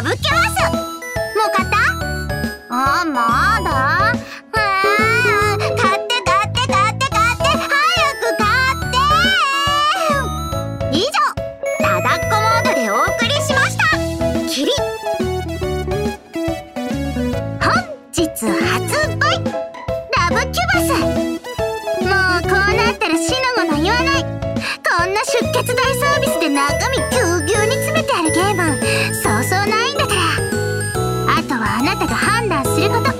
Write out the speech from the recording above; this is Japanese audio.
サブキャース。もう買った？あまだ？ああ買って買って買って買って早く買って。以上。たダッコモードでお送りしました。キリ。本日発売ラブキュバス。もうこうなったら死ぬもの言わない。こんな出血大サービスで中身はあなたが判断すること。